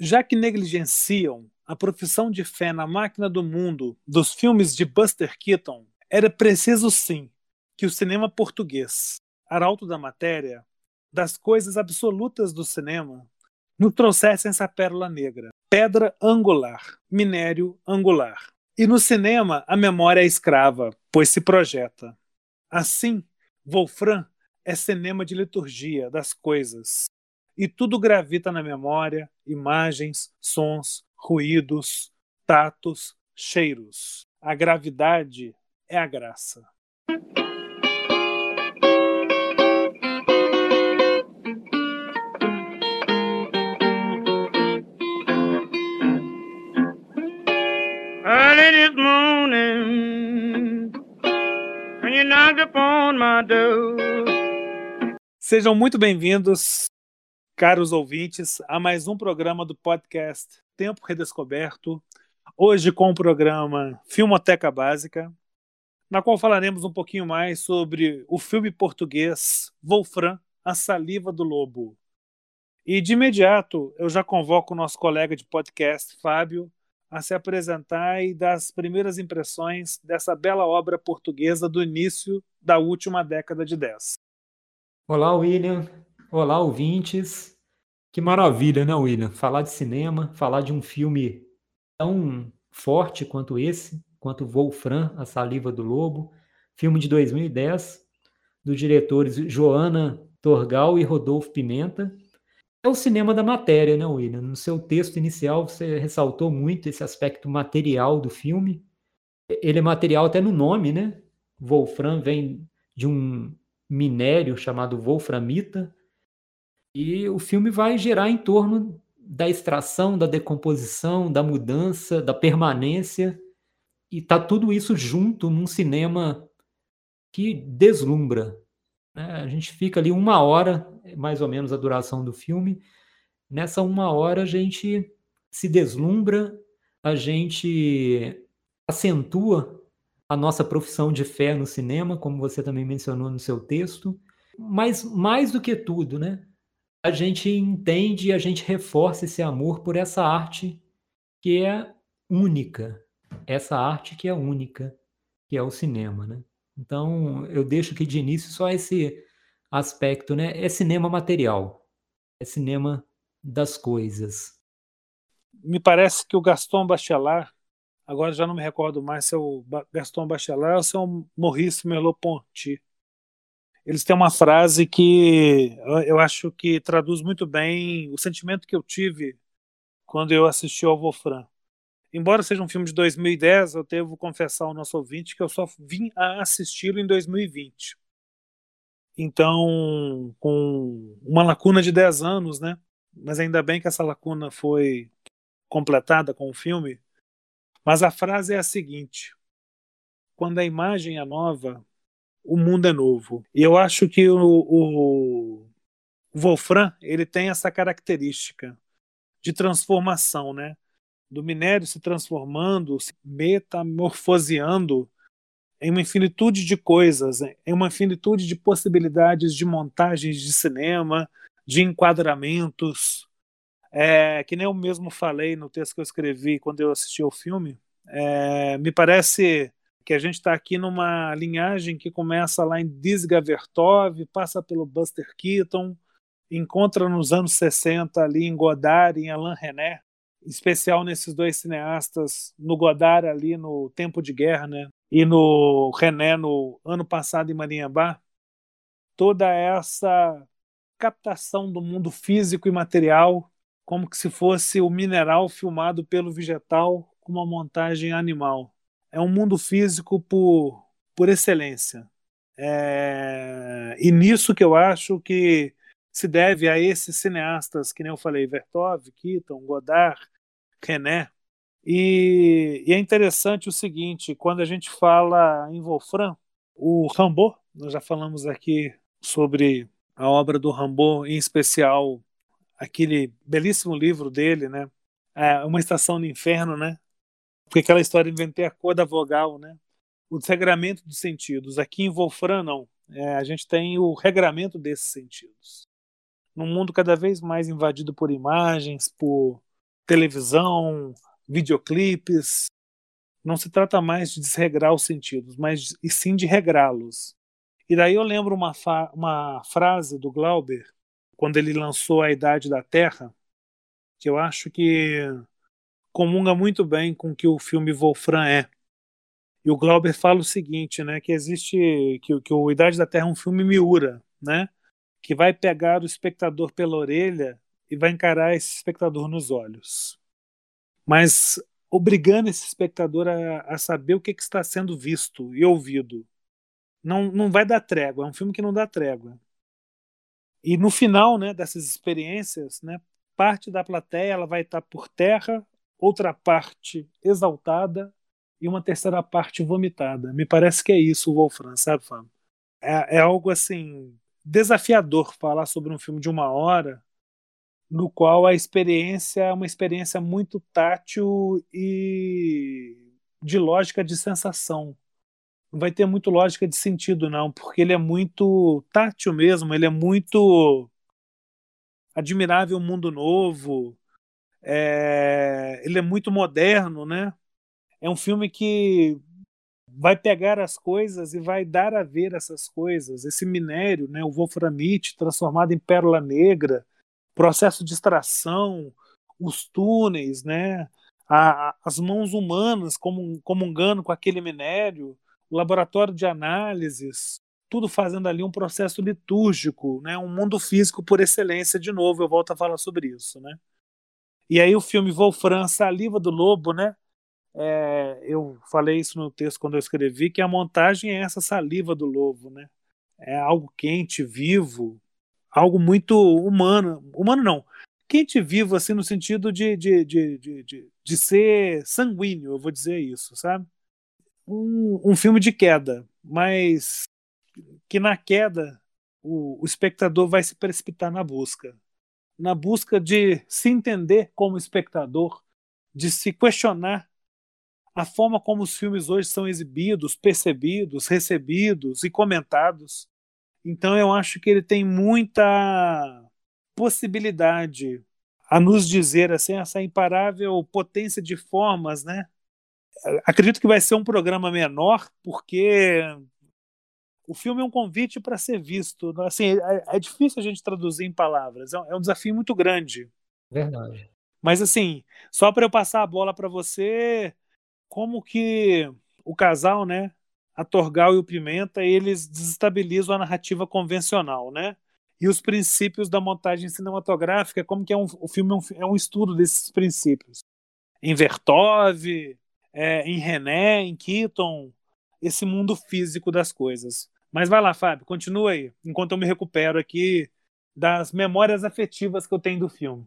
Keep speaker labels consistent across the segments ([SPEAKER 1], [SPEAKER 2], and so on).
[SPEAKER 1] Já que negligenciam a profissão de fé na máquina do mundo dos filmes de Buster Keaton, era preciso sim que o cinema português, arauto da matéria, das coisas absolutas do cinema, nos trouxessem essa pérola negra, pedra angular, minério angular. E no cinema a memória é escrava, pois se projeta. Assim, Wolfram é cinema de liturgia das coisas. E tudo gravita na memória, imagens, sons, ruídos, tatos, cheiros. A gravidade é a graça. Early this morning, when you knocked upon my door. Sejam muito bem-vindos, caros ouvintes, a mais um programa do podcast Tempo Redescoberto. Hoje com o programa Filmoteca Básica, na qual falaremos um pouquinho mais sobre o filme português Wolfram, A Saliva do Lobo. E de imediato eu já convoco o nosso colega de podcast, Fábio, a se apresentar e dar as primeiras impressões dessa bela obra portuguesa do início da última década de 10.
[SPEAKER 2] Olá, William. Olá, ouvintes. Que maravilha, né, William? Falar de cinema, falar de um filme tão forte quanto esse, quanto Wolfram, A Saliva do Lobo, filme de 2010, dos diretores Joana Torgal e Rodolfo Pimenta. É o cinema da matéria, né, William? No seu texto inicial, você ressaltou muito esse aspecto material do filme. Ele é material até no nome, né? Wolfram vem de um minério chamado wolframita. E o filme vai gerar em torno da extração, da decomposição, da mudança, da permanência e tá tudo isso junto num cinema que deslumbra. Né? A gente fica ali uma hora, mais ou menos a duração do filme. Nessa uma hora a gente se deslumbra, a gente acentua a nossa profissão de fé no cinema, como você também mencionou no seu texto. Mas mais do que tudo, né? A gente entende e a gente reforça esse amor por essa arte que é única, essa arte que é única, que é o cinema, né? Então, eu deixo aqui de início só esse aspecto, né? É cinema material, é cinema das coisas.
[SPEAKER 1] Me parece que o Gaston Bachelard, agora já não me recordo mais se é o Gaston Bachelard ou se é o Maurice Merleau-Ponty. Eles têm uma frase que eu acho que traduz muito bem o sentimento que eu tive quando eu assisti ao Wolfram embora seja um filme de 2010, eu devo confessar ao nosso ouvinte que eu só vim a assisti-lo em 2020. Então, com uma lacuna de 10 anos, né? Mas ainda bem que essa lacuna foi completada com o filme. Mas a frase é a seguinte: quando a imagem é nova, o mundo é novo. E eu acho que o, o Wolfram ele tem essa característica de transformação, né? do minério se transformando, se metamorfoseando em uma infinitude de coisas, em uma infinitude de possibilidades de montagens de cinema, de enquadramentos. É, que nem eu mesmo falei no texto que eu escrevi quando eu assisti ao filme, é, me parece que a gente está aqui numa linhagem que começa lá em Dizga Vertov, passa pelo Buster Keaton, encontra nos anos 60 ali em Godard, em Alain René, especial nesses dois cineastas, no Godard ali no Tempo de Guerra, né? E no René no ano passado em Mariambá, toda essa captação do mundo físico e material, como que se fosse o mineral filmado pelo vegetal com uma montagem animal. É um mundo físico por, por excelência. É... E nisso que eu acho que se deve a esses cineastas, que nem eu falei, Vertov, Keaton, Godard, René. E, e, é interessante o seguinte, quando a gente fala em Wolfram, o Rambo, nós já falamos aqui sobre a obra do Rambo, em especial aquele belíssimo livro dele, né? É uma estação no inferno, né? Porque aquela história inventei a cor da vogal, né? O desregramento dos sentidos. Aqui em Wolfram, não. É, a gente tem o regramento desses sentidos num mundo cada vez mais invadido por imagens, por televisão, videoclipes. Não se trata mais de desregrar os sentidos, mas e sim de regrá-los. E daí eu lembro uma, uma frase do Glauber, quando ele lançou A Idade da Terra, que eu acho que comunga muito bem com o que o filme Wolfram é. E o Glauber fala o seguinte, né, que existe que, que o Idade da Terra é um filme miura, né, que vai pegar o espectador pela orelha e vai encarar esse espectador nos olhos, mas obrigando esse espectador a, a saber o que, que, está sendo visto e ouvido. Não, não vai dar trégua, é um filme que não dá trégua. E no final, né, dessas experiências, né, parte da plateia ela vai estar por terra, outra parte exaltada e uma terceira parte vomitada. Me parece que é isso o Wolfram, sabe, Fábio? É, é algo assim desafiador falar sobre um filme de uma hora no qual a experiência é uma experiência muito tátil e de lógica de sensação. Não vai ter muito lógica de sentido, não, porque ele é muito tátil mesmo, ele é muito admirável mundo novo, é... ele é muito moderno, né? É um filme que vai pegar as coisas e vai dar a ver essas coisas. Esse minério, né, o wolframite transformado em pérola negra, processo de extração, os túneis, né, a, as mãos humanas comungando com aquele minério, o laboratório de análises, tudo fazendo ali um processo litúrgico, né, um mundo físico por excelência. De novo, eu volto a falar sobre isso, né. E aí o filme Wolfram, Saliva do Lobo, né, é, eu falei isso no texto quando eu escrevi, que a montagem é essa saliva do lobo, né? É algo quente, vivo, algo muito humano. Humano não. Quente vivo, assim, no sentido de, de, de, de, de, de ser sanguíneo, eu vou dizer isso, sabe? Um, um filme de queda, mas que na queda o, o espectador vai se precipitar na busca. Na busca de se entender como espectador, de se questionar a forma como os filmes hoje são exibidos, percebidos, recebidos e comentados. Então eu acho que ele tem muita possibilidade a nos dizer assim essa imparável potência de formas, né? Acredito que vai ser um programa menor porque o filme é um convite para ser visto. Assim, é, é, difícil a gente traduzir em palavras. É um, é um desafio muito grande.
[SPEAKER 2] Verdade.
[SPEAKER 1] Mas assim, só para eu passar a bola para você, como que o casal, né, a Torgal e o Pimenta, eles desestabilizam a narrativa convencional, né? E os princípios da montagem cinematográfica, como que é um, o filme é um, é um estudo desses princípios. Em Vertov, é, em René, em Keaton, esse mundo físico das coisas. Mas vai lá, Fábio, continua aí, enquanto eu me recupero aqui das memórias afetivas que eu tenho do filme.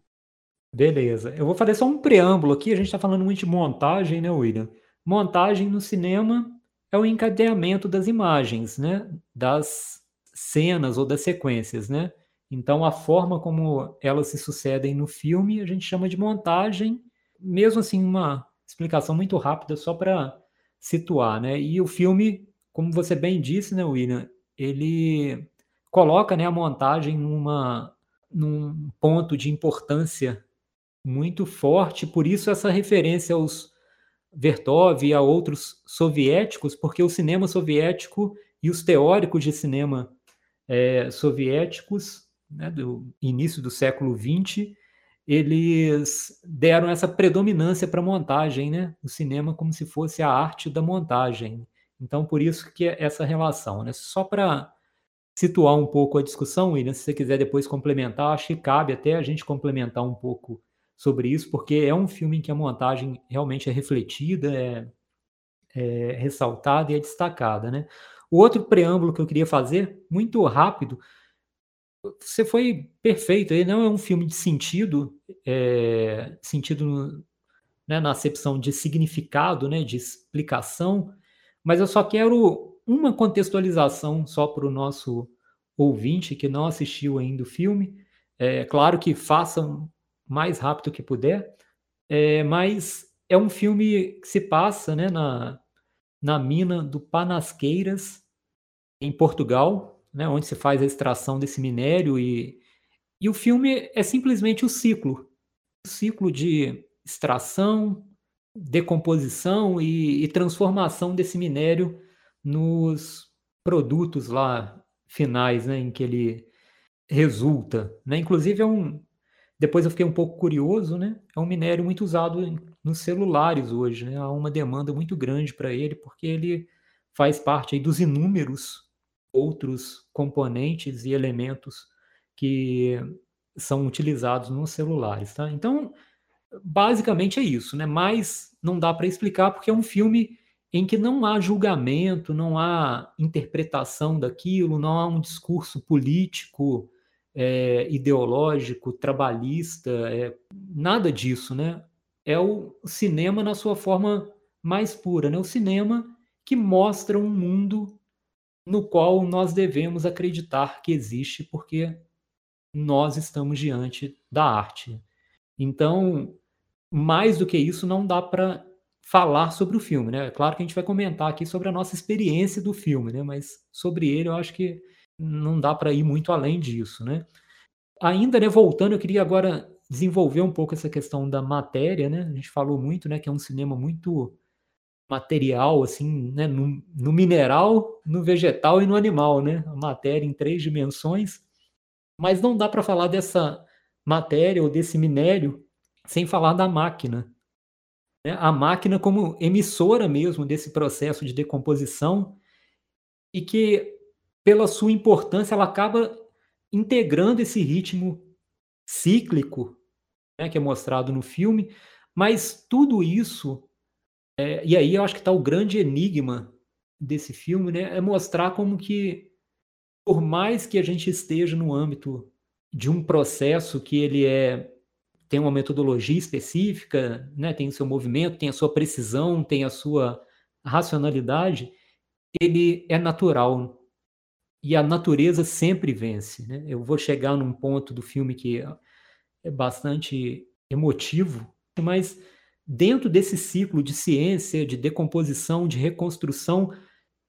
[SPEAKER 2] Beleza. Eu vou fazer só um preâmbulo aqui. A gente está falando muito de montagem, né, William? Montagem no cinema é o encadeamento das imagens, né? Das cenas ou das sequências, né? Então, a forma como elas se sucedem no filme a gente chama de montagem. Mesmo assim, uma explicação muito rápida só para situar, né? E o filme, como você bem disse, né, William, ele coloca né, a montagem numa, num ponto de importância muito forte, por isso essa referência aos Vertov e a outros soviéticos, porque o cinema soviético e os teóricos de cinema é, soviéticos né, do início do século XX, eles deram essa predominância para a montagem, né? O cinema como se fosse a arte da montagem. Então, por isso que é essa relação, né? Só para situar um pouco a discussão, William, se você quiser depois complementar, acho que cabe até a gente complementar um pouco sobre isso, porque é um filme em que a montagem realmente é refletida, é, é ressaltada e é destacada, né? O outro preâmbulo que eu queria fazer, muito rápido, você foi perfeito. Ele não é um filme de sentido, é, sentido né, na acepção de significado, né, de explicação, mas eu só quero uma contextualização só para o nosso ouvinte que não assistiu ainda o filme. É claro que façam mais rápido que puder. É, mas é um filme que se passa né, na, na mina do Panasqueiras, em Portugal, né, onde se faz a extração desse minério. E, e o filme é simplesmente o ciclo o ciclo de extração, decomposição e, e transformação desse minério nos produtos lá finais, né, em que ele resulta, né? Inclusive é um depois eu fiquei um pouco curioso, né? É um minério muito usado nos celulares hoje, né? Há uma demanda muito grande para ele porque ele faz parte dos inúmeros outros componentes e elementos que são utilizados nos celulares, tá? Então, basicamente é isso, né? Mas não dá para explicar porque é um filme em que não há julgamento, não há interpretação daquilo, não há um discurso político, é, ideológico, trabalhista, é, nada disso, né? É o cinema na sua forma mais pura, né? O cinema que mostra um mundo no qual nós devemos acreditar que existe, porque nós estamos diante da arte. Então, mais do que isso, não dá para falar sobre o filme, né? É claro que a gente vai comentar aqui sobre a nossa experiência do filme, né? Mas sobre ele eu acho que não dá para ir muito além disso, né? Ainda, né, voltando, eu queria agora desenvolver um pouco essa questão da matéria, né? A gente falou muito, né, que é um cinema muito material, assim, né, no, no mineral, no vegetal e no animal, né? A matéria em três dimensões. Mas não dá para falar dessa matéria ou desse minério sem falar da máquina, né? a máquina como emissora mesmo desse processo de decomposição e que, pela sua importância, ela acaba integrando esse ritmo cíclico né, que é mostrado no filme, mas tudo isso, é, e aí eu acho que está o grande enigma desse filme, né, é mostrar como que, por mais que a gente esteja no âmbito de um processo que ele é tem uma metodologia específica, né, tem o seu movimento, tem a sua precisão, tem a sua racionalidade, ele é natural. E a natureza sempre vence. Né? Eu vou chegar num ponto do filme que é bastante emotivo, mas dentro desse ciclo de ciência, de decomposição, de reconstrução,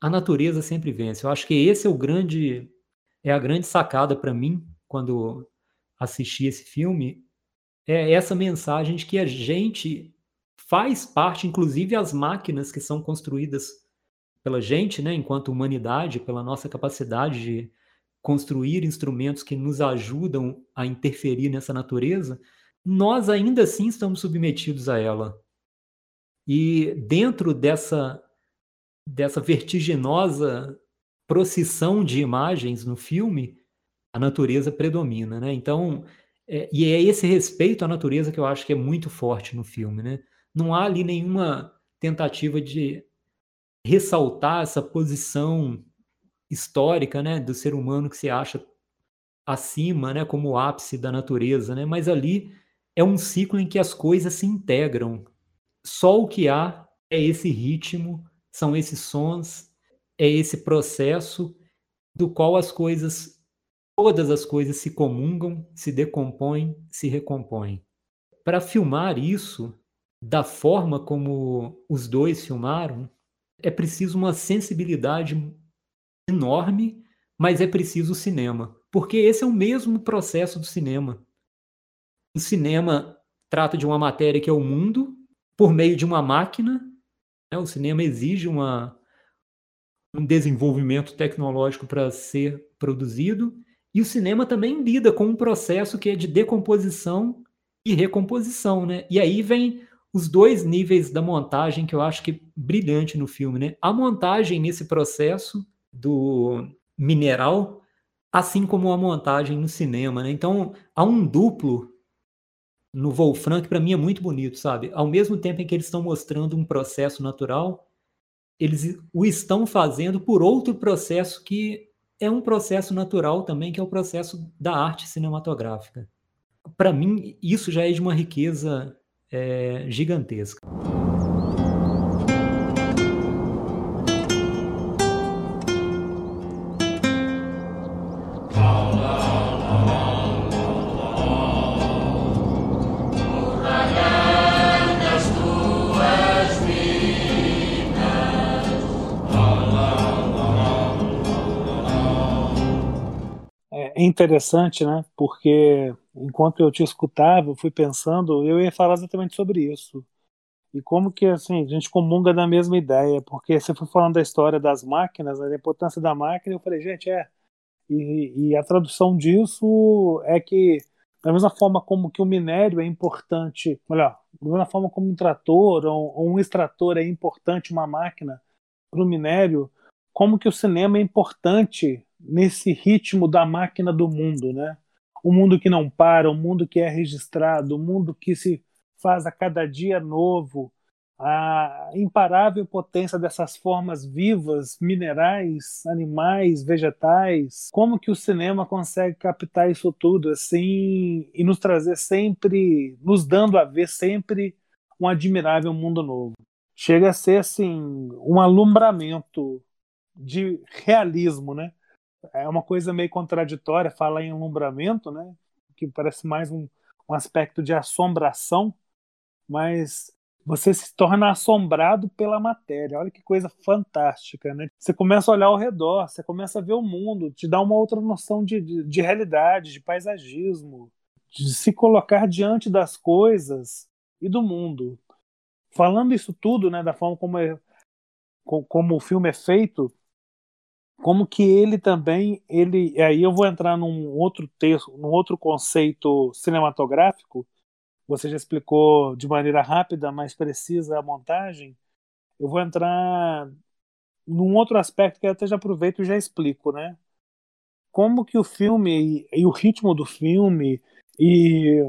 [SPEAKER 2] a natureza sempre vence. Eu acho que esse é o grande é a grande sacada para mim quando assisti esse filme, é essa mensagem de que a gente faz parte, inclusive as máquinas que são construídas pela gente, né, enquanto humanidade, pela nossa capacidade de construir instrumentos que nos ajudam a interferir nessa natureza, nós ainda assim estamos submetidos a ela. E dentro dessa dessa vertiginosa procissão de imagens no filme, a natureza predomina, né? Então, é, e é esse respeito à natureza que eu acho que é muito forte no filme, né? Não há ali nenhuma tentativa de ressaltar essa posição histórica, né, do ser humano que se acha acima, né, como o ápice da natureza, né? Mas ali é um ciclo em que as coisas se integram. Só o que há é esse ritmo, são esses sons, é esse processo do qual as coisas todas as coisas se comungam, se decompõem, se recompõem. Para filmar isso da forma como os dois filmaram, é preciso uma sensibilidade enorme, mas é preciso o cinema, porque esse é o mesmo processo do cinema. O cinema trata de uma matéria que é o mundo por meio de uma máquina. Né? O cinema exige uma, um desenvolvimento tecnológico para ser produzido e o cinema também lida com um processo que é de decomposição e recomposição, né? E aí vem os dois níveis da montagem que eu acho que é brilhante no filme, né? A montagem nesse processo do mineral, assim como a montagem no cinema, né? Então, há um duplo no Wolfram que para mim é muito bonito, sabe? Ao mesmo tempo em que eles estão mostrando um processo natural, eles o estão fazendo por outro processo que é um processo natural também, que é o processo da arte cinematográfica. Para mim, isso já é de uma riqueza é, gigantesca.
[SPEAKER 1] Interessante, né? Porque enquanto eu te escutava, eu fui pensando, eu ia falar exatamente sobre isso. E como que assim, a gente comunga da mesma ideia, porque você foi falando da história das máquinas, né, da importância da máquina, eu falei, gente, é. E, e a tradução disso é que, da mesma forma como que o minério é importante, melhor, da mesma forma como um trator ou, ou um extrator é importante uma máquina para o minério, como que o cinema é importante nesse ritmo da máquina do mundo, né? O mundo que não para, o mundo que é registrado, o mundo que se faz a cada dia novo, a imparável potência dessas formas vivas, minerais, animais, vegetais. Como que o cinema consegue captar isso tudo assim e nos trazer sempre, nos dando a ver sempre um admirável mundo novo. Chega a ser assim um alumbramento de realismo, né? É uma coisa meio contraditória falar em alumbramento, né? Que parece mais um, um aspecto de assombração, mas você se torna assombrado pela matéria. Olha que coisa fantástica, né? Você começa a olhar ao redor, você começa a ver o mundo, te dá uma outra noção de, de, de realidade, de paisagismo, de se colocar diante das coisas e do mundo. Falando isso tudo, né, da forma como, é, como o filme é feito, como que ele também, ele, aí eu vou entrar num outro texto, num outro conceito cinematográfico, você já explicou de maneira rápida, mais precisa a montagem, eu vou entrar num outro aspecto que eu até já aproveito e já explico, né? Como que o filme e, e o ritmo do filme e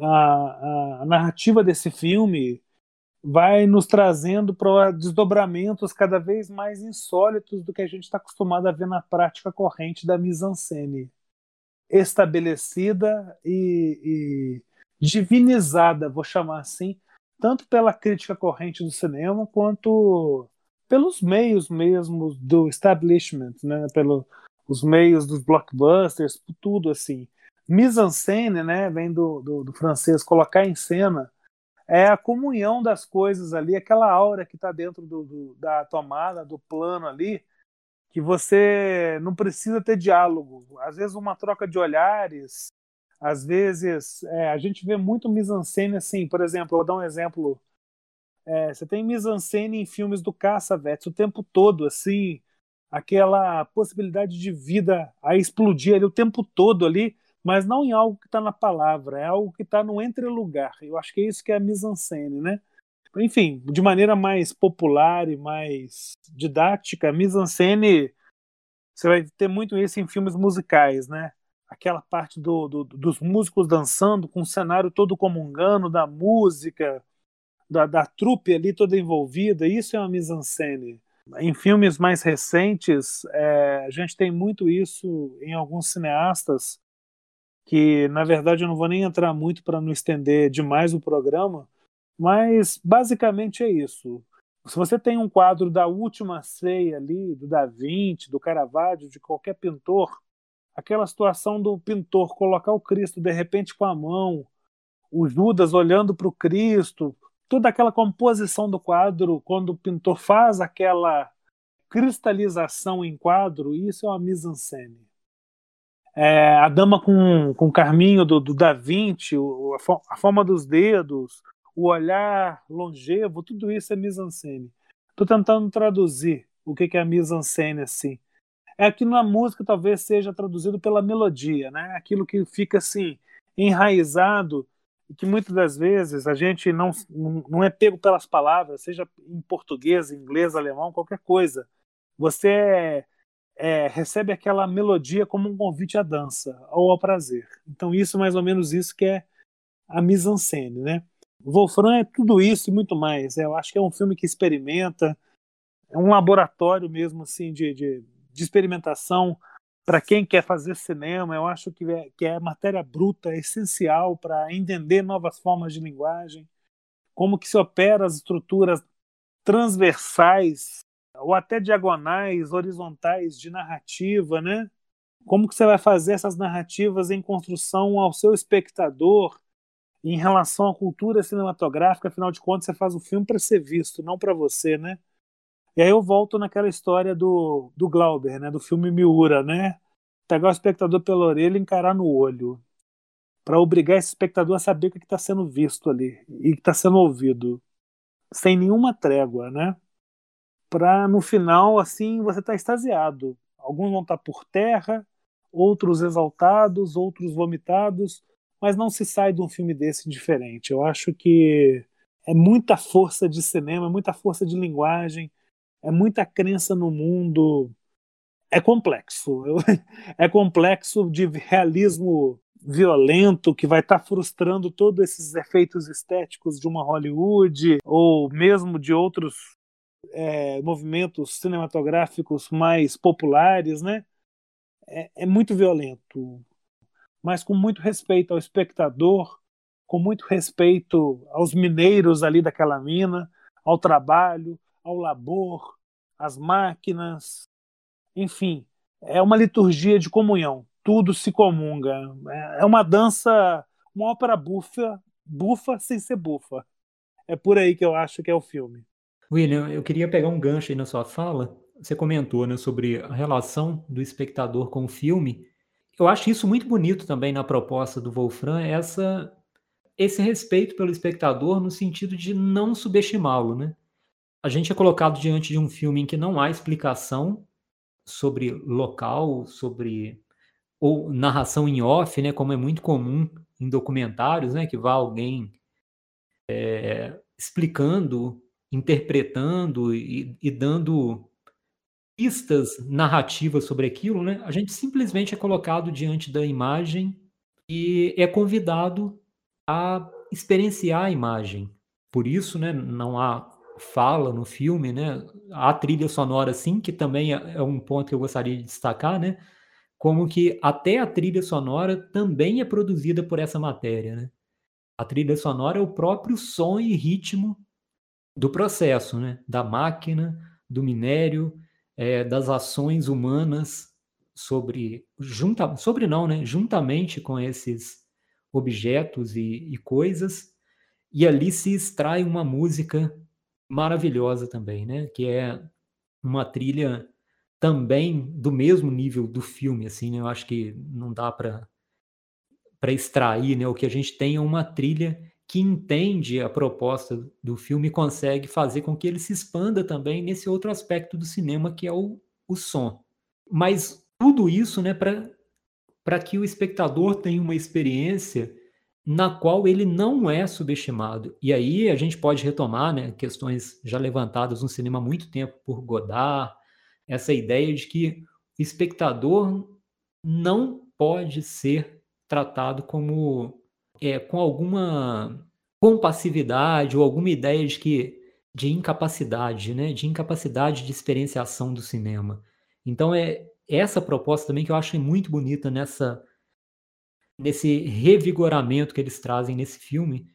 [SPEAKER 1] a, a, narrativa desse filme vai nos trazendo para desdobramentos cada vez mais insólitos do que a gente está acostumado a ver na prática corrente da mise-en-scène. Estabelecida e, divinizada, vou chamar assim, tanto pela crítica corrente do cinema quanto pelos meios mesmo do establishment, né, pelos meios dos blockbusters, tudo assim. Mise-en-scène, né, vem do, do, do, francês colocar em cena, é a comunhão das coisas ali, aquela aura que está dentro do, do, da tomada, do plano ali, que você não precisa ter diálogo. Às vezes uma troca de olhares, às vezes, é, a gente vê muito mise-en-scène assim, por exemplo, vou dar um exemplo. É, você tem mise-en-scène em filmes do Cassavetes o tempo todo, assim, aquela possibilidade de vida a explodir ali o tempo todo ali, mas não em algo que está na palavra, é algo que está no entrelugar. Eu acho que é isso que é a mise-en-scène, né? Enfim, de maneira mais popular e mais didática, a mise-en-scène você vai ter muito isso em filmes musicais, né? aquela parte do, do, dos músicos dançando, com o cenário todo comungando, da música, da, da trupe ali toda envolvida, isso é uma mise-en-scène. Em filmes mais recentes, é, a gente tem muito isso em alguns cineastas, que na verdade eu não vou nem entrar muito para não estender demais o programa, mas basicamente é isso. Se você tem um quadro da última ceia ali, do Da Vinci, do Caravaggio, de qualquer pintor, aquela situação do pintor colocar o Cristo de repente com a mão, o Judas olhando para o Cristo, toda aquela composição do quadro, quando o pintor faz aquela cristalização em quadro, isso é uma mise-en-scène. É, a dama com, com o carminho do, do Da Vinci, o, a, a, forma dos dedos, o olhar longevo, tudo isso é mise-en-scène. Estou tentando traduzir o que, que é mise-en-scène assim é que na música talvez seja traduzido pela melodia, né? Aquilo que fica assim enraizado e que muitas das vezes a gente não, não é pego pelas palavras, seja em português, inglês, alemão, qualquer coisa. Você é, é, recebe aquela melodia como um convite à dança ou ao prazer. Então isso é mais ou menos isso que é a mise-en-scène, né? Wolfram é tudo isso e muito mais. Eu acho que é um filme que experimenta, é um laboratório mesmo assim de, de de experimentação para quem quer fazer cinema. Eu acho que é, que é matéria bruta, é essencial para entender novas formas de linguagem, como que se opera as estruturas transversais ou até diagonais, horizontais de narrativa, né? Como que você vai fazer essas narrativas em construção ao seu espectador em relação à cultura cinematográfica, afinal de contas você faz o filme para ser visto, não para você, né? E aí eu volto naquela história do, do Glauber, né, do filme Miura, né? Pegar o espectador pela orelha e encarar no olho. para obrigar esse espectador a saber o que está sendo visto ali e que está sendo ouvido, sem nenhuma trégua, né? Para no final, assim, você tá extasiado. Alguns vão estar tá por terra, outros exaltados, outros vomitados, mas não se sai de um filme desse diferente. Eu acho que é muita força de cinema, é muita força de linguagem, é muita crença no mundo. É complexo. É complexo de realismo violento que vai estar tá frustrando todos esses efeitos estéticos de uma Hollywood ou mesmo de outros é, movimentos cinematográficos mais populares, né? É, é muito violento, mas com muito respeito ao espectador, com muito respeito aos mineiros ali daquela mina, ao trabalho, ao labor, às máquinas, enfim, é uma liturgia de comunhão tudo se comunga. É, é uma dança, uma ópera bufa, bufa sem ser bufa. É por aí que eu acho que é o filme.
[SPEAKER 2] William, eu queria pegar um gancho aí na sua fala. Você comentou né, sobre a relação do espectador com o filme. Eu acho isso muito bonito também na proposta do Wolfram, essa, esse respeito pelo espectador no sentido de não subestimá-lo. Né? A gente é colocado diante de um filme em que não há explicação sobre local, sobre ou narração em off, né, como é muito comum em documentários, né, que vá alguém é, explicando, interpretando e, e, dando pistas narrativas sobre aquilo, né, a gente simplesmente é colocado diante da imagem e é convidado a experienciar a imagem. Por isso, né, não há fala no filme, né, há trilha sonora sim, que também é, é um ponto que eu gostaria de destacar, né, como que até a trilha sonora também é produzida por essa matéria, né? A trilha sonora é o próprio som e ritmo do processo, né? Da máquina, do minério, é, das ações humanas sobre, junta, sobre não, né? Juntamente com esses objetos e, e coisas, e ali se extrai uma música maravilhosa também, né? Que é uma trilha também do mesmo nível do filme, assim, né? Eu acho que não dá para para extrair, né? O que a gente tem é uma trilha que entende a proposta do filme consegue fazer com que ele se expanda também nesse outro aspecto do cinema que é o, o som. Mas tudo isso, né, para que o espectador tenha uma experiência na qual ele não é subestimado. E aí a gente pode retomar, né, questões já levantadas no cinema há muito tempo por Godard, essa ideia de que o espectador não pode ser tratado como é, com alguma compassividade ou alguma ideia de que de incapacidade, né, de incapacidade de experienciação do cinema. Então é essa proposta também que eu acho muito bonita nessa nesse revigoramento que eles trazem nesse filme,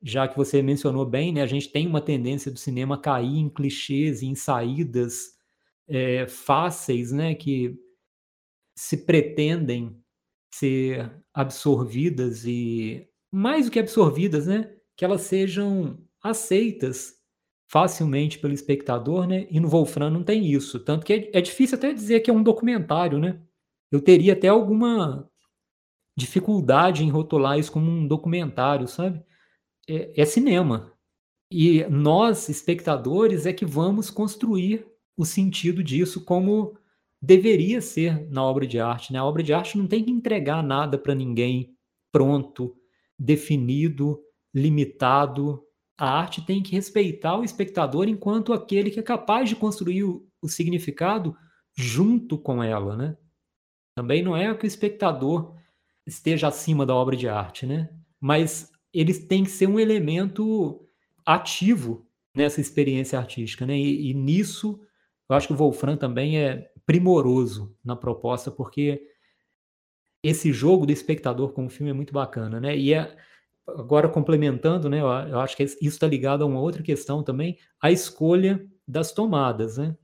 [SPEAKER 2] já que você mencionou bem, né, a gente tem uma tendência do cinema cair em clichês e em saídas é, fáceis, né, que se pretendem ser absorvidas e mais do que absorvidas, né, que elas sejam aceitas facilmente pelo espectador, né? E no Wolfram não tem isso, tanto que é, é difícil até dizer que é um documentário, né? Eu teria até alguma dificuldade em rotular isso como um documentário, sabe? É, é cinema. E nós, espectadores, é que vamos construir o sentido disso como deveria ser na obra de arte. Né? A obra de arte não tem que entregar nada para ninguém pronto, definido, limitado. A arte tem que respeitar o espectador enquanto aquele que é capaz de construir o, o significado junto com ela. Né? Também não é que o espectador esteja acima da obra de arte, né? mas eles têm que ser um elemento ativo nessa experiência artística. Né? e, e nisso eu acho que o Wolfram também é primoroso na proposta, porque esse jogo do espectador com o filme é muito bacana, né? E é, agora complementando, né? Eu acho que isso está ligado a uma outra questão também, a escolha das tomadas, né?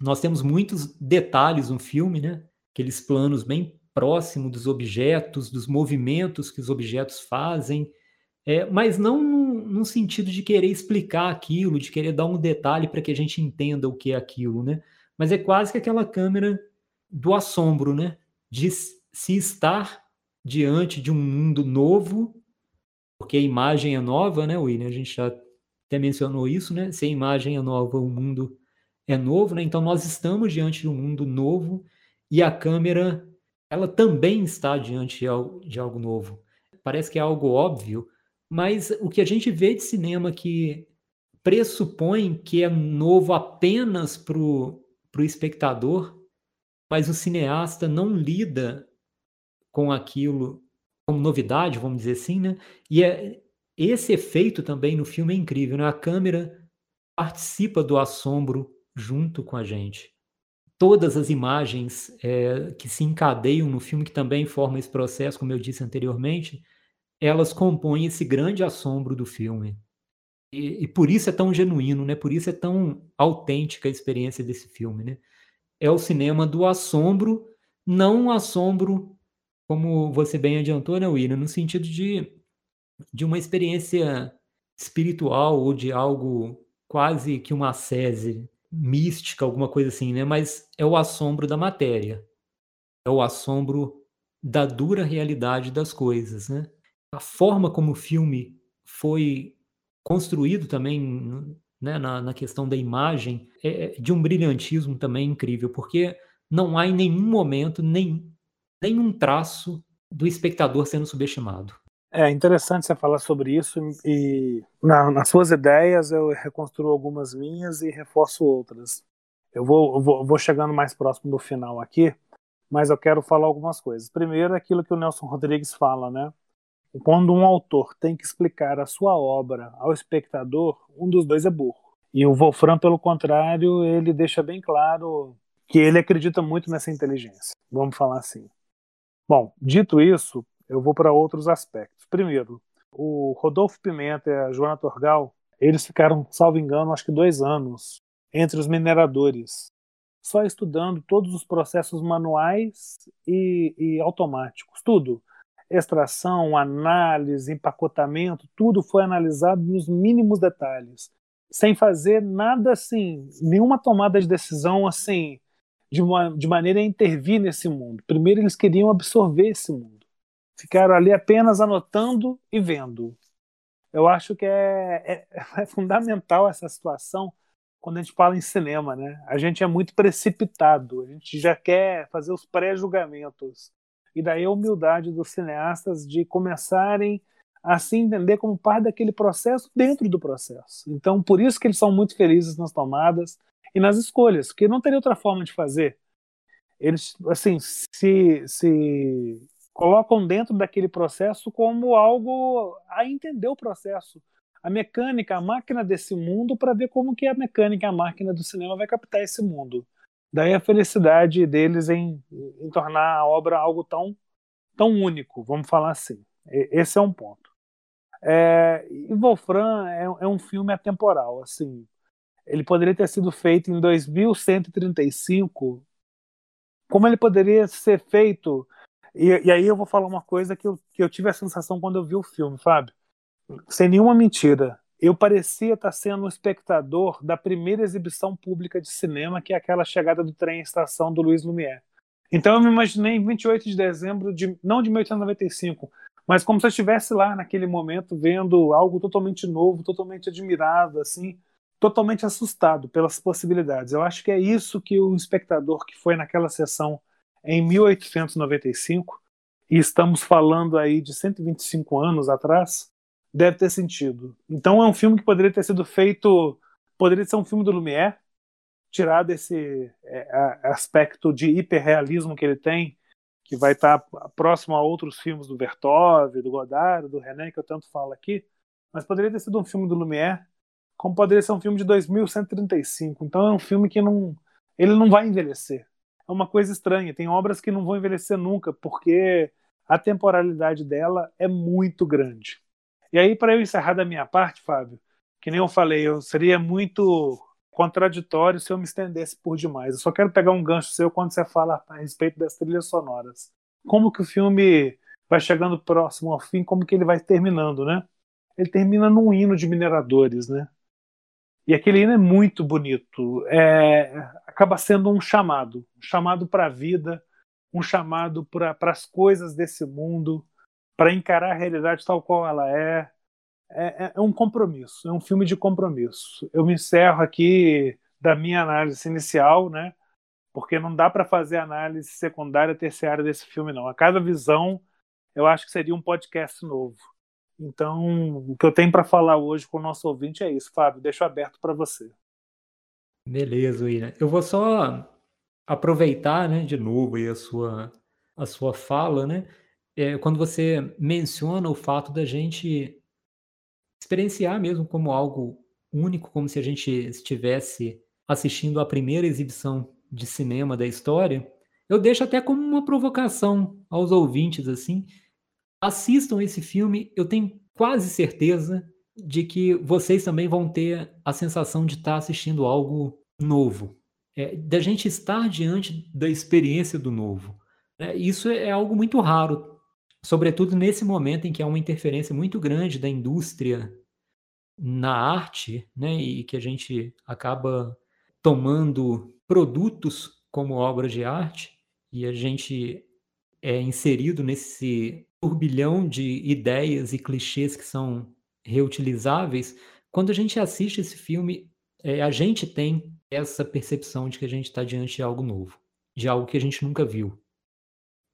[SPEAKER 2] Nós temos muitos detalhes no filme, né? Aqueles planos bem próximos dos objetos, dos movimentos que os objetos fazem, é, mas não no, sentido de querer explicar aquilo, de querer dar um detalhe para que a gente entenda o que é aquilo, né? Mas é quase que aquela câmera do assombro, né? De se estar diante de um mundo novo, porque a imagem é nova, né, William? A gente já até mencionou isso, né? Se a imagem é nova, o mundo é novo, né? Então nós estamos diante de um mundo novo e a câmera ela também está diante de algo novo. Parece que é algo óbvio, mas o que a gente vê de cinema que pressupõe que é novo apenas para o espectador, mas o cineasta não lida com aquilo como novidade, vamos dizer assim, né? E é, esse efeito também no filme é incrível, né? A câmera participa do assombro junto com a gente. Todas as imagens é, que se encadeiam no filme, que também formam esse processo, como eu disse anteriormente, elas compõem esse grande assombro do filme. E, e, por isso é tão genuíno, né? Por isso é tão autêntica a experiência desse filme, né? É o cinema do assombro, não um assombro, como você bem adiantou, né, William? No sentido de, de uma experiência espiritual ou de algo quase que uma sese mística, alguma coisa assim, né? Mas é o assombro da matéria. É o assombro da dura realidade das coisas, né? A forma como o filme foi construído também né, na, na, questão da imagem é, é de um brilhantismo também incrível, porque não há em nenhum momento nem, nenhum traço do espectador sendo subestimado.
[SPEAKER 1] É interessante você falar sobre isso e na, nas suas ideias eu reconstruo algumas minhas e reforço outras. Eu vou, vou, vou chegando mais próximo do final aqui, mas eu quero falar algumas coisas. Primeiro, aquilo que o Nelson Rodrigues fala, né? Quando um autor tem que explicar a sua obra ao espectador, um dos dois é burro. E o Wolfram, pelo contrário, ele deixa bem claro que ele acredita muito nessa inteligência. Vamos falar assim. Bom, dito isso, eu vou para outros aspectos. Primeiro, o Rodolfo Pimenta e a Joana Torgal, eles ficaram, salvo engano, acho que dois anos entre os mineradores, só estudando todos os processos manuais e, e automáticos, tudo extração, análise, empacotamento, tudo foi analisado nos mínimos detalhes, sem fazer nada assim, nenhuma tomada de decisão assim, de, uma, de maneira a intervir nesse mundo. Primeiro eles queriam absorver esse mundo. Ficaram ali apenas anotando e vendo. Eu acho que é, é, é fundamental essa situação quando a gente fala em cinema, né? A gente é muito precipitado, a gente já quer fazer os pré-julgamentos e daí a humildade dos cineastas de começarem a se entender como parte daquele processo dentro do processo. Então, por isso que eles são muito felizes nas tomadas e nas escolhas, porque não teria outra forma de fazer. Eles, assim, se, se colocam dentro daquele processo como algo a entender o processo, a mecânica, a máquina desse mundo, para ver como que a mecânica, a máquina do cinema vai captar esse mundo. Daí a felicidade deles em, em tornar a obra algo tão, tão único, vamos falar assim. Esse é um ponto. É, e Wolfram é, é, um filme atemporal, assim. Ele poderia ter sido feito em 2135, como ele poderia ser feito. E, e, aí eu vou falar uma coisa que eu, que eu tive a sensação quando eu vi o filme, Fábio. Sem nenhuma mentira eu parecia estar sendo um espectador da primeira exibição pública de cinema, que é aquela chegada do trem à estação do Luiz Lumière. Então eu me imaginei em 28 de dezembro, de, não de 1895, mas como se eu estivesse lá naquele momento vendo algo totalmente novo, totalmente admirado, assim, totalmente assustado pelas possibilidades. Eu acho que é isso que o espectador que foi naquela sessão em 1895, e estamos falando aí de 125 anos atrás, deve ter sentido. Então é um filme que poderia ter sido feito, poderia ser um filme do Lumière, tirado esse é, aspecto de hiperrealismo que ele tem, que vai estar próximo a outros filmes do Vertov, do Godard, do René, que eu tanto falo aqui, mas poderia ter sido um filme do Lumière, como poderia ser um filme de 2135. Então é um filme que não, ele não vai envelhecer. É uma coisa estranha. Tem obras que não vão envelhecer nunca, porque a temporalidade dela é muito grande. E aí, para eu encerrar da minha parte, Fábio, que nem eu falei, eu seria muito contraditório se eu me estendesse por demais. Eu só quero pegar um gancho seu quando você fala a respeito das trilhas sonoras. Como que o filme vai chegando próximo ao fim, como que ele vai terminando, né? Ele termina num hino de mineradores, né? E aquele hino é muito bonito. É, acaba sendo um chamado, um chamado para a vida, um chamado para as coisas desse mundo, para encarar a realidade tal qual ela é. é. É, é. um compromisso, é um filme de compromisso. Eu me encerro aqui da minha análise inicial, né? Porque não dá para fazer análise secundária, terciária desse filme, não. A cada visão, eu acho que seria um podcast novo. Então, o que eu tenho para falar hoje com o nosso ouvinte é isso, Fábio. Deixo aberto para você.
[SPEAKER 2] Beleza, William. Eu vou só aproveitar, né, de novo a sua a sua fala, né? É, quando você menciona o fato da gente experienciar mesmo como algo único, como se a gente estivesse assistindo a primeira exibição de cinema da história, eu deixo até como uma provocação aos ouvintes assim, assistam esse filme, eu tenho quase certeza de que vocês também vão ter a sensação de estar assistindo algo novo, é, da gente estar diante da experiência do novo. É, isso é algo muito raro, sobretudo nesse momento em que há uma interferência muito grande da indústria na arte, né, e que a gente acaba tomando produtos como obras de arte e a gente é inserido nesse turbilhão de ideias e clichês que são reutilizáveis. Quando a gente assiste esse filme, é, a gente tem essa percepção de que a gente está diante de algo novo, de algo que a gente nunca viu.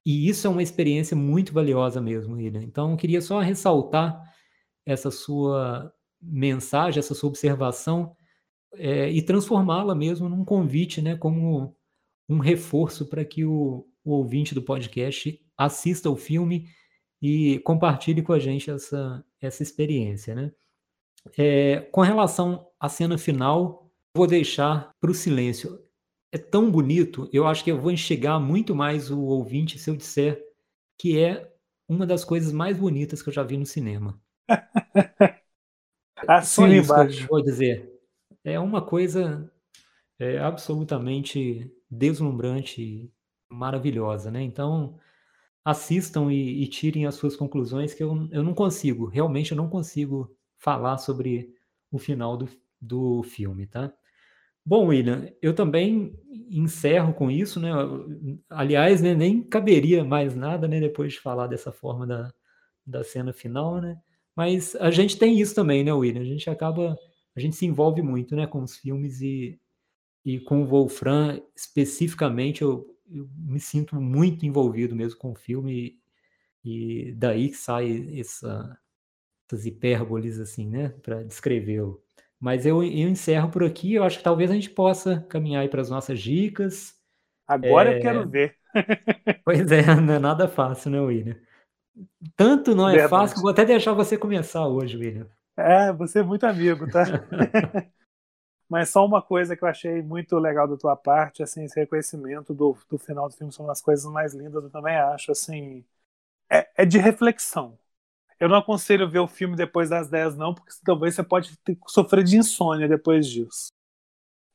[SPEAKER 2] E isso é uma experiência muito valiosa mesmo, William. Então, eu queria só ressaltar essa sua mensagem, essa sua observação é, e transformá-la mesmo num convite, né, como um reforço para que o, o ouvinte do podcast assista o filme e compartilhe com a gente essa, essa experiência, né? É, com relação à cena final, vou deixar para o silêncio. É tão bonito, eu acho que eu vou enxergar muito mais o ouvinte se eu disser que é uma das coisas mais bonitas que eu já vi no cinema.
[SPEAKER 1] assim embaixo.
[SPEAKER 2] vou dizer. É uma coisa é, absolutamente deslumbrante, maravilhosa, né? Então, assistam e, e, tirem as suas conclusões, que eu, eu não consigo, realmente eu não consigo falar sobre o final do, do filme, tá? Bom, William, eu também encerro com isso, né? Aliás, né, nem caberia mais nada, né, depois de falar dessa forma da, da cena final, né? Mas a gente tem isso também, né, William? A gente acaba, a gente se envolve muito, né, com os filmes e, e com o Wolfram especificamente, eu, eu me sinto muito envolvido mesmo com o filme e, daí que sai essa, essas hipérboles assim, né, para descrevê-lo. Mas eu, eu encerro por aqui. Eu acho que talvez a gente possa caminhar para as nossas dicas.
[SPEAKER 1] Agora é... eu quero ver.
[SPEAKER 2] pois é, não é nada fácil, né, William? Tanto não é Verdade. fácil que vou até deixar você começar hoje, William.
[SPEAKER 1] É, você é muito amigo, tá? Mas só uma coisa que eu achei muito legal da tua parte, assim, esse reconhecimento do, do final do filme são as coisas mais lindas, eu também acho, assim, é, é de reflexão. Eu não aconselho ver o filme depois das 10, não, porque talvez você pode ter, sofrer de insônia depois disso.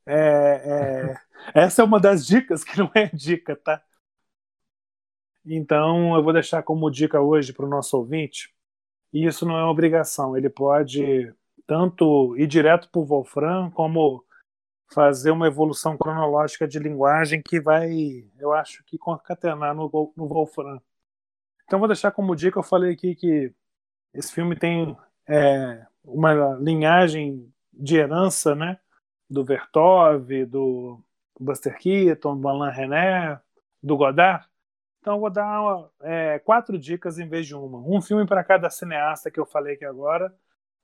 [SPEAKER 1] É, é, essa é uma das dicas que não é dica, tá? Então eu vou deixar como dica hoje para o nosso ouvinte. E isso não é uma obrigação. Ele pode tanto ir direto para o Wolfram, como fazer uma evolução cronológica de linguagem que vai, eu acho que concatenar no, no Wolfram. Então vou deixar como dica, eu falei aqui que esse filme tem é, uma linhagem de herança, né? Do Vertov, do Buster Keaton, do Alain René, do Godard. Então vou dar é, quatro dicas em vez de uma. Um filme para cada cineasta que eu falei aqui agora,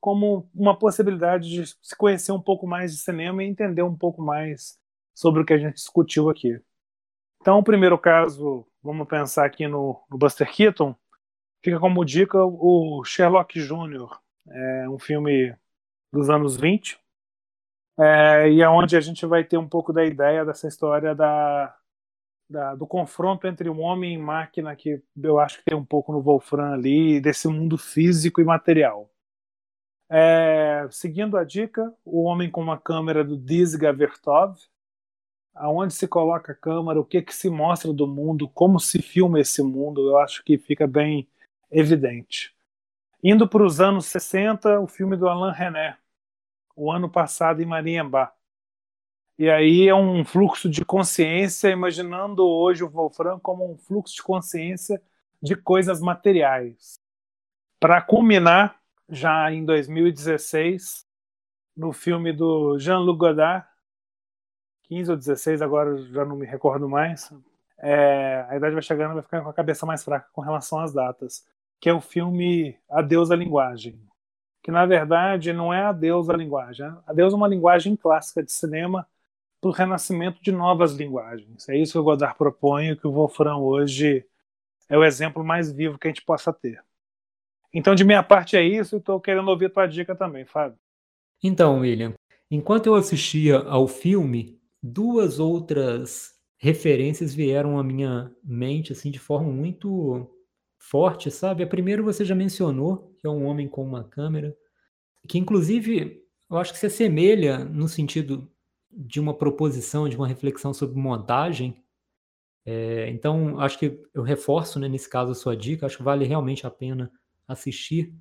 [SPEAKER 1] como uma possibilidade de se conhecer um pouco mais de cinema e entender um pouco mais sobre o que a gente discutiu aqui. Então, o primeiro caso, vamos pensar aqui no, no Buster Keaton, fica como dica o Sherlock Jr., é um filme dos anos 20, é, e é onde a gente vai ter um pouco da ideia dessa história da, da, do confronto entre um homem e máquina, que eu acho que tem um pouco no Wolfram ali, desse mundo físico e material. É, seguindo a dica, o homem com uma câmera do Dizga Vertov, aonde se coloca a câmera, o que, que se mostra do mundo, como se filma esse mundo, eu acho que fica bem evidente. Indo para os anos 60, o filme do Alain René, o ano passado em Mariembá. E aí é um fluxo de consciência, imaginando hoje o Wolfram como um fluxo de consciência de coisas materiais. Para culminar, já em 2016, no filme do Jean-Luc Godard, 15 ou 16, agora já não me recordo mais. É, a idade vai chegando, vai ficar com a cabeça mais fraca com relação às datas. Que é o filme Adeus à Linguagem. Que na verdade não é Adeus à Linguagem. Adeus é uma linguagem clássica de cinema para o renascimento de novas linguagens. É isso que o Godard propõe que o Wolfram hoje é o exemplo mais vivo que a gente possa ter. Então, de minha parte, é isso. Estou querendo ouvir tua dica também, Fábio.
[SPEAKER 2] Então, William, enquanto eu assistia ao filme, duas outras referências vieram à minha mente assim de forma muito forte, sabe? A primeira você já mencionou, que é um homem com uma câmera, que inclusive eu acho que se assemelha no sentido de uma proposição, de uma reflexão sobre montagem. É, então, acho que eu reforço né, nesse caso a sua dica, acho que vale realmente a pena assistir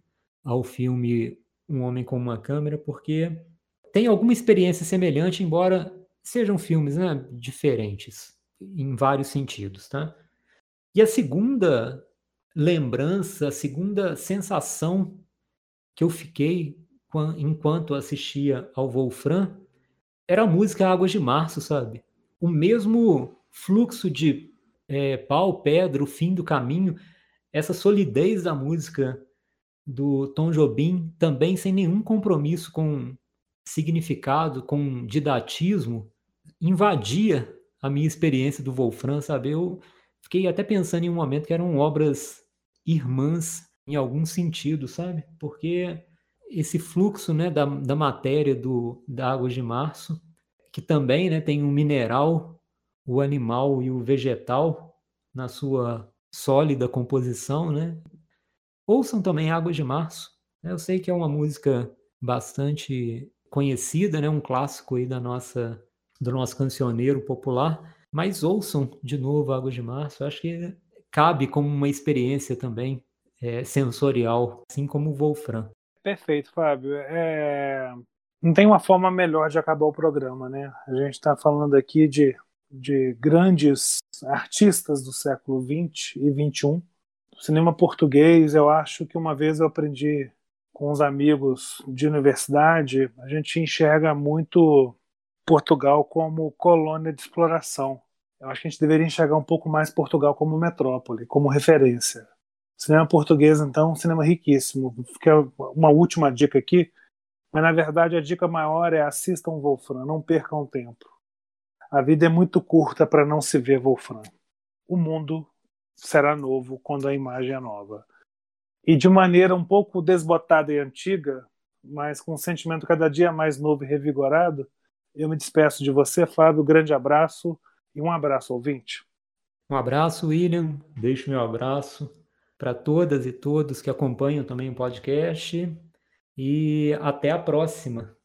[SPEAKER 2] ao filme Um Homem com uma Câmera, porque tem alguma experiência semelhante, embora sejam filmes né, diferentes em vários sentidos, tá? E a segunda lembrança, a segunda sensação que eu fiquei enquanto assistia ao Wolfram era a música Águas de Março, sabe? O mesmo fluxo de é, pau, pedra, o fim do caminho, essa solidez da música do Tom Jobim, também sem nenhum compromisso com significado, com didatismo, invadia a minha experiência do Wolfram, sabe? Eu fiquei até pensando em um momento que eram obras irmãs em algum sentido, sabe? Porque esse fluxo né, da, da matéria do, da água de março, que também né, tem um mineral, o animal e o vegetal na sua sólida composição, né? Ouçam também Águas de Março. Eu sei que é uma música bastante conhecida, né? Um clássico aí da nossa do nosso cancioneiro popular, mas ouçam de novo Águas de Março. Eu acho que cabe como uma experiência também é, sensorial, assim como Wolfram.
[SPEAKER 1] Perfeito, Fábio. É... Não tem uma forma melhor de acabar o programa, né? A gente está falando aqui de, de grandes artistas do século XX e XXI. Cinema português, eu acho que uma vez eu aprendi com os amigos de universidade, a gente enxerga muito Portugal como colônia de exploração. Eu acho que a gente deveria enxergar um pouco mais Portugal como metrópole, como referência. cinema português, então, um cinema riquíssimo. Fica uma última dica aqui, mas na verdade a dica maior é assistam Wolfram, não percam tempo. A vida é muito curta para não se ver Wolfram. O mundo será novo quando a imagem é nova. E de maneira um pouco desbotada e antiga, mas com um sentimento cada dia mais novo e revigorado, eu me despeço de você, Fábio. Grande abraço e um abraço, ouvinte.
[SPEAKER 2] Um abraço, William. Deixo meu abraço para todas e todos que acompanham também o podcast. E até a próxima.